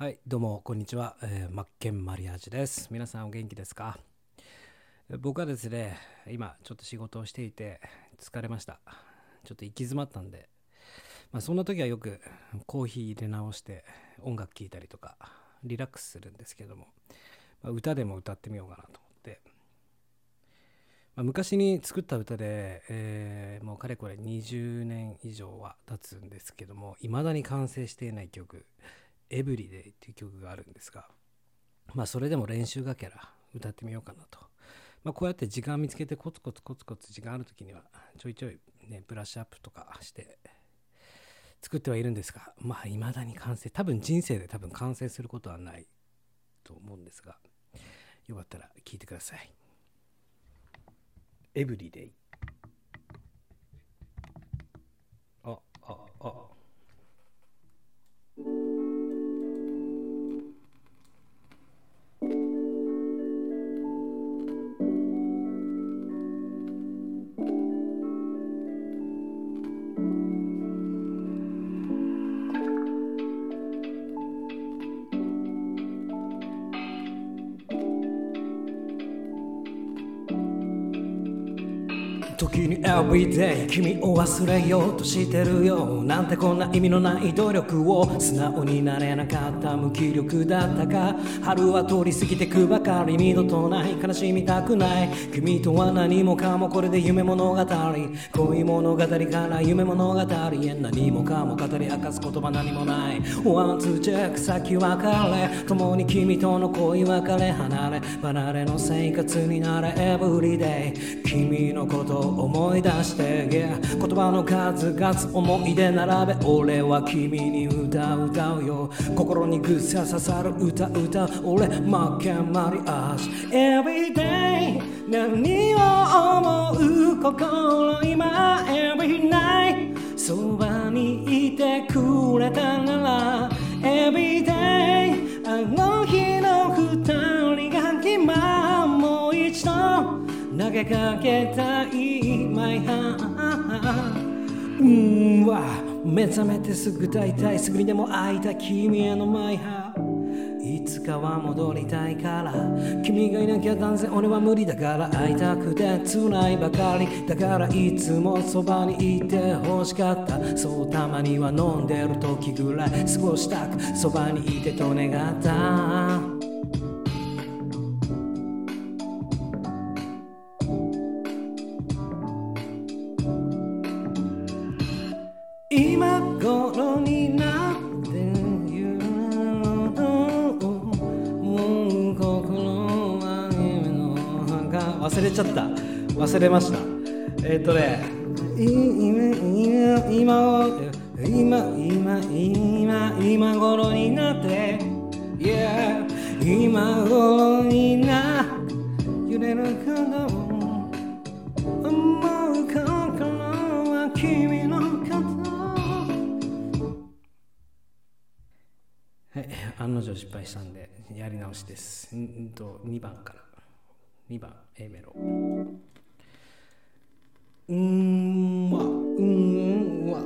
はい、どうもこんにちは、えー、マッケンマリアージュです。皆さんお元気ですか？僕はですね、今ちょっと仕事をしていて疲れました。ちょっと行き詰まったんで、まあ、そんな時はよくコーヒー入れ直して音楽聴いたりとかリラックスするんですけども、まあ歌でも歌ってみようかなと思って、ま昔に作った歌で、えーもうかれこれ20年以上は経つんですけども未だに完成していない曲「エブリデイ」っていう曲があるんですがまあそれでも練習がけら歌ってみようかなと、まあ、こうやって時間見つけてコツコツコツコツ時間ある時にはちょいちょいねブラッシュアップとかして作ってはいるんですがまあ未だに完成多分人生で多分完成することはないと思うんですがよかったら聴いてください。エブリデイあああ。時に everyday 君を忘れようとしてるよなんてこんな意味のない努力を素直になれなかった無気力だったか。春は通り過ぎてくばかり二度とない。悲しみたくない。君とは何もかもこれで夢物語。恋物語から夢物語へ。何もかも語り明かす言葉何もない。ワンツーチェック先別れ。共に君との恋別れ離れ離れの生活になれ。Everyday 君のこと思い出して yeah 言葉の数々思い出並べ。俺は君に歌う歌うよ。心にぐっさ刺さる歌歌。う俺マッケンマリアージュ Everyday 何を思う心今？Every night そばにいてくれたなら。Everyday あの日の二人投げかけたい My heart うん。わ目覚めてすぐ大体すぐにでも会いたい君への My heart いつかは戻りたいから君がいなきゃ断然俺は無理だから会いたくて辛いばかりだからいつもそばにいて欲しかったそうたまには飲んでる時ぐらい過ごしたくそばにいてと願った。ちゃった忘れました。えっ、とね今今今今今今今頃になって Yeah 今頃にな揺れること思う心は君のこと。はい、案の定失敗したんでやり直しです。んと2番から。2番 A メロ。うんわ。うんわ。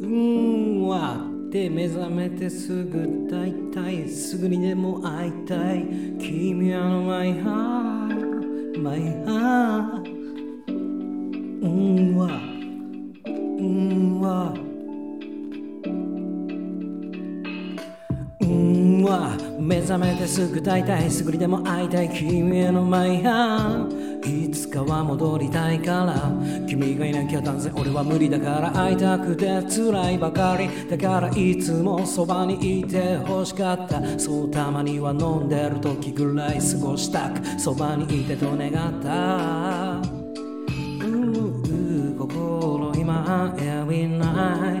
うんわって目覚めてすぐ大体すぐにでも会いたい。君はの My heart My heart うんわ。うんわ。うんわ。目覚めてすぐ大体すぐにでも会いたい君へのマイハーいつかは戻りたいから君がいなきゃ断然俺は無理だから会いたくて辛いばかり。だからいつもそばにいて欲しかった。そうたまには飲んでる時ぐらい過ごした。くそばにいてと願った。うう心今 Every night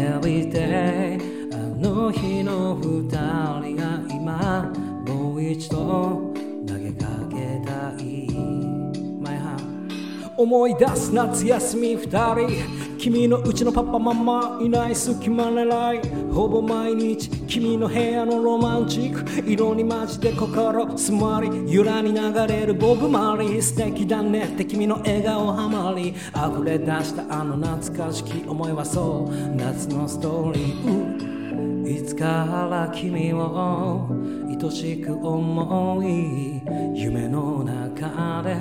Every day あの日の二人が今もう一度投げかけたい。My heart 思い出す夏休み二人君のうちのパパママいない隙間狙いほぼ毎日君の部屋のロマンチック。色にマジで心詰まりゆらに流れるボブ・マリー素敵だねって君の笑顔ハマり溢れ出したあの懐かしき思いはそう。夏のストーリーいつから君を愛しく思い夢の中で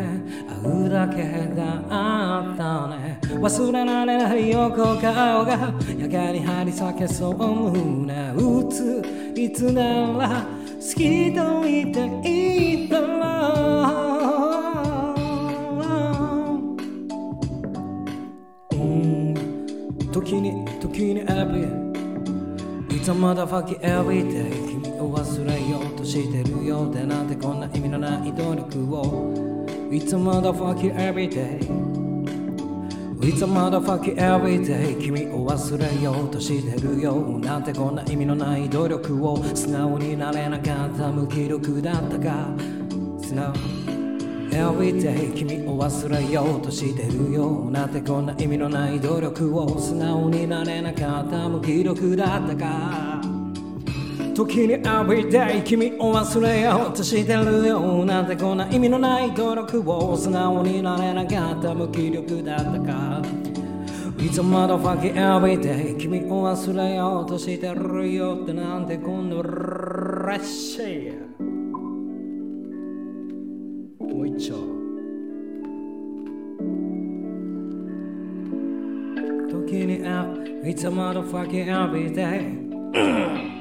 会うだけだったね。忘れられない横顔がやけに張り裂けそう胸打ついつなら好きと言っていたらう。ん時に時に every It's a motherfucking everyday 君忘れようとしてるようでなんてこんな意味のない努力を。It's a motherfucking everyday It's a motherfucking everyday 君を忘れようとしてるよなんてこんな意味のない努力を。素直になれなかった無気力だったか。素直。Everyday 君を忘れようとしてるよなんてこんな意味のない努力を。素直になれなかった無気力だったか。時に Everyday 君を忘れよう。としてるよなんてこんな意味のない努力を素直になれなかった無気力だったか。いつまだファキ Everyday 君を忘れようとしてるよってなんて今度らしい。もう一丁。時に It's a motherfucking everyday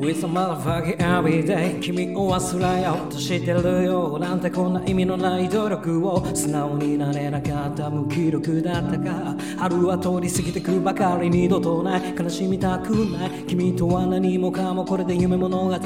With a motherfucking everyday 君を忘れようとしてるよなんてこんな意味のない努力を素直になれなかった無気力だったか春は通り過ぎてくばかり二度とない悲しみたくない君とは何もかもこれで夢物語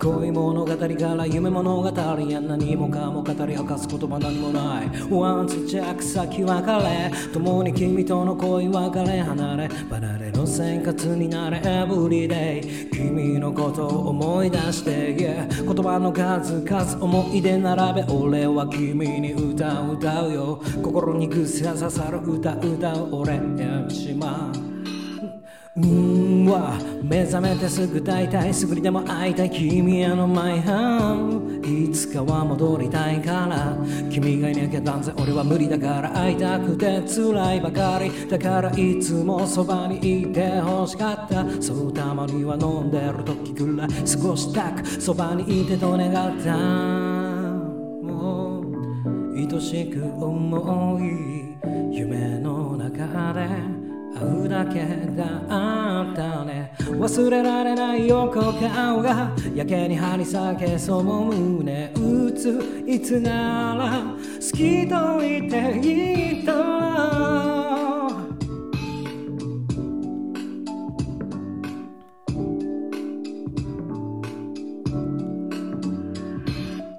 恋物語から夢物語や何もかも語り明かす言葉何もないワンツジャック先別れ共に君との恋別れ離れ離れの生活になれ Everyday 君ののことを思い出して、yeah、言葉の数々思い出並べ俺は君に歌う歌うよ。心にぐっさ刺さる歌歌う俺やしまうんは目覚めてすぐ大体すぐにでも会いたい君へのマイハンいつかは戻りたいから。君がいなきゃ断然俺は無理だから会いたくて辛いばかり。だからいつもそばにいて欲しかった。そうたまには飲んでる時ぐらい過ごしたくそばにいてと願った。もう愛しく思い夢の中で。だけだったね。忘れられない横顔が。やけに張り裂けその胸打ついつなら好きと言っていた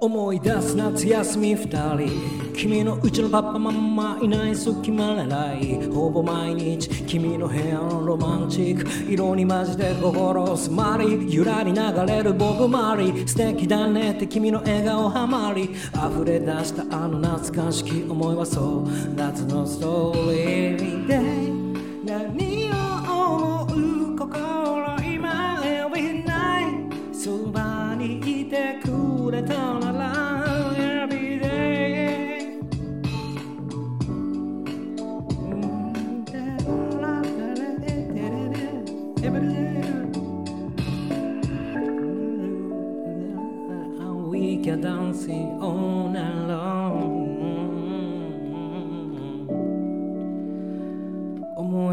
思い出す夏休み二人君のうちのパパママいない隙間ないほぼ毎日君の部屋のロマンチック色に混じて心詰まりゆらり流れるボブ・マリー素敵だねって君の笑顔ハマり溢れ出したあの懐かしき思いはそう夏のストーリーで何を思う心今 Every night そばにいてくれたな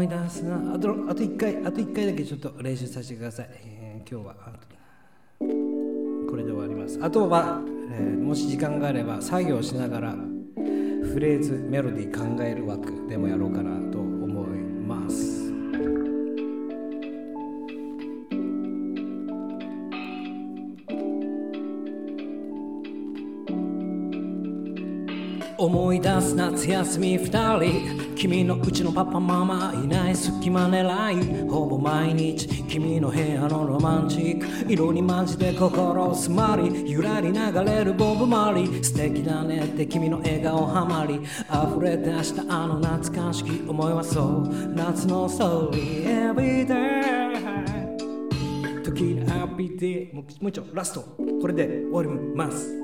い出すな。あとあと1回あと1回だけちょっと練習させてください、えー今日はこれで終わります。あとは、えーもし時間があれば作業しながらフレーズメロディー考える枠でもやろうかなと思います。思い出す夏休み二人。君のうちのパパママいない隙間狙い。ほぼ毎日君の部屋のロマンチック。色にマジで心すまりゆらり流れるボブマリー。素敵だねって君の笑顔ハマり。溢れ出したあの懐かしき思いはそう。夏のストーリー Everyday 時にハッピーデーもう一丁ラスト。これで終わります。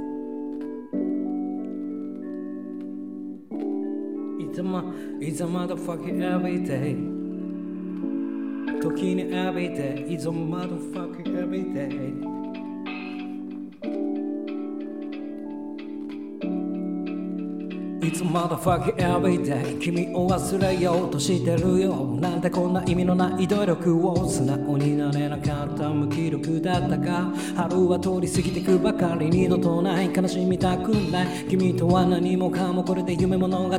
It's a, it's a motherfucking everyday 時に everyday It's a motherfucking everyday It's motherfuck everyday. 君を忘れようとしてるよ。なんでこんな意味のない努力を素直になれなかった無気力だったか。春は通り過ぎてくばかり二度とない。悲しみたくない。君とは何もかもこれで夢物語。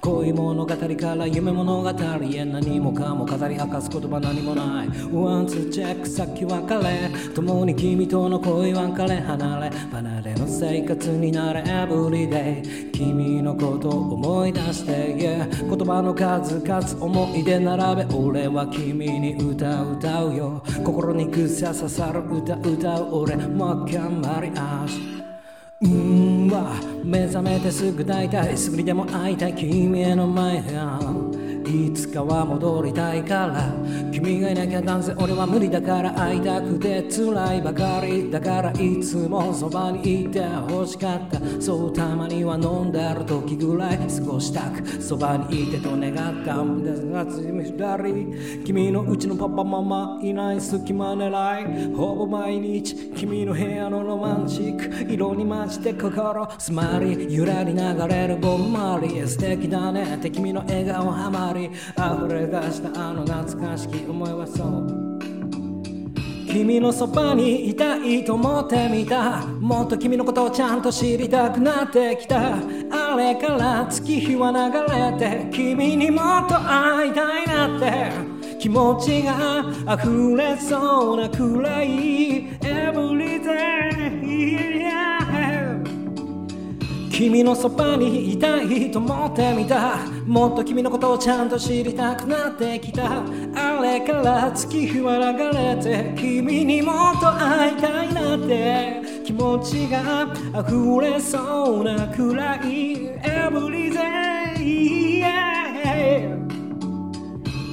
恋物語から夢物語へ。何もかも語り明かす言葉何もない。ワンツーチェック先別れ。共に君との恋は別れ離れ。離れの生活になれ。Everyday 君のこと思い出して、yeah、言葉の数々思い出並べ俺は君に歌う歌うよ。心にくさ刺さる歌歌う俺も頑張り足うんは目覚めてすぐ大体すぐにでも会いたい。君への前いつかは戻りたいから。君がいなきゃ断然俺は無理だから会いたくて辛いばかりだからいつもそばにいて欲しかった。そうたまには飲んでる時ぐらい過ごしたくそばにいてと願った。夏二人。君のうちのパパママいない隙間狙い。ほぼ毎日。君の部屋のロマンチック。色に混じって心。すまりゆらり流れるボンマリー。素敵だね。って君の笑顔ハマり溢れ出したあの懐かしき思いはそう。君のそばにいたいと思ってみた。もっと君のことをちゃんと知りたくなってきた。あれから月日は流れて君にもっと会いたいなって。気持ちが溢れそうなくらい Every、君のそばにいたいと思ってみた。もっと君のことをちゃんと知りたくなってきた。あれから月日は流れて君にもっと会いたいなって。気持ちが溢れそうなくらい。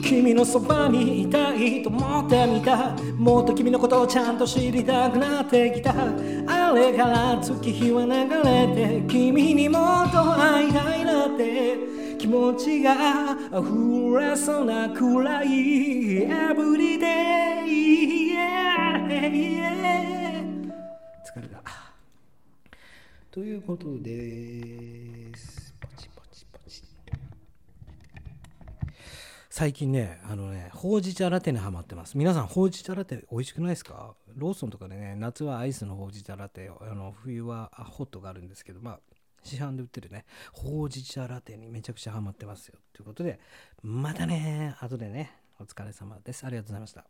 君のそばにいたいと思ってみたもっと君のことをちゃんと知りたくなってきたあれから月日は流れて。君にもっと会いたいなって。気持ちが溢れそうなくらい Everyday、yeah, yeah 疲れた。ということですポチポチポチ最近ね、あのね、ほうじ茶ラテにハマってます。皆さん、ほうじ茶ラテ美味しくないですか？ローソンとかでね、夏はアイスのほうじ茶ラテ、あの冬はホットがあるんですけど、まあ、市販で売ってるね、ほうじ茶ラテにめちゃくちゃハマってますよ。ということで、またね、後でね、お疲れ様です。ありがとうございました。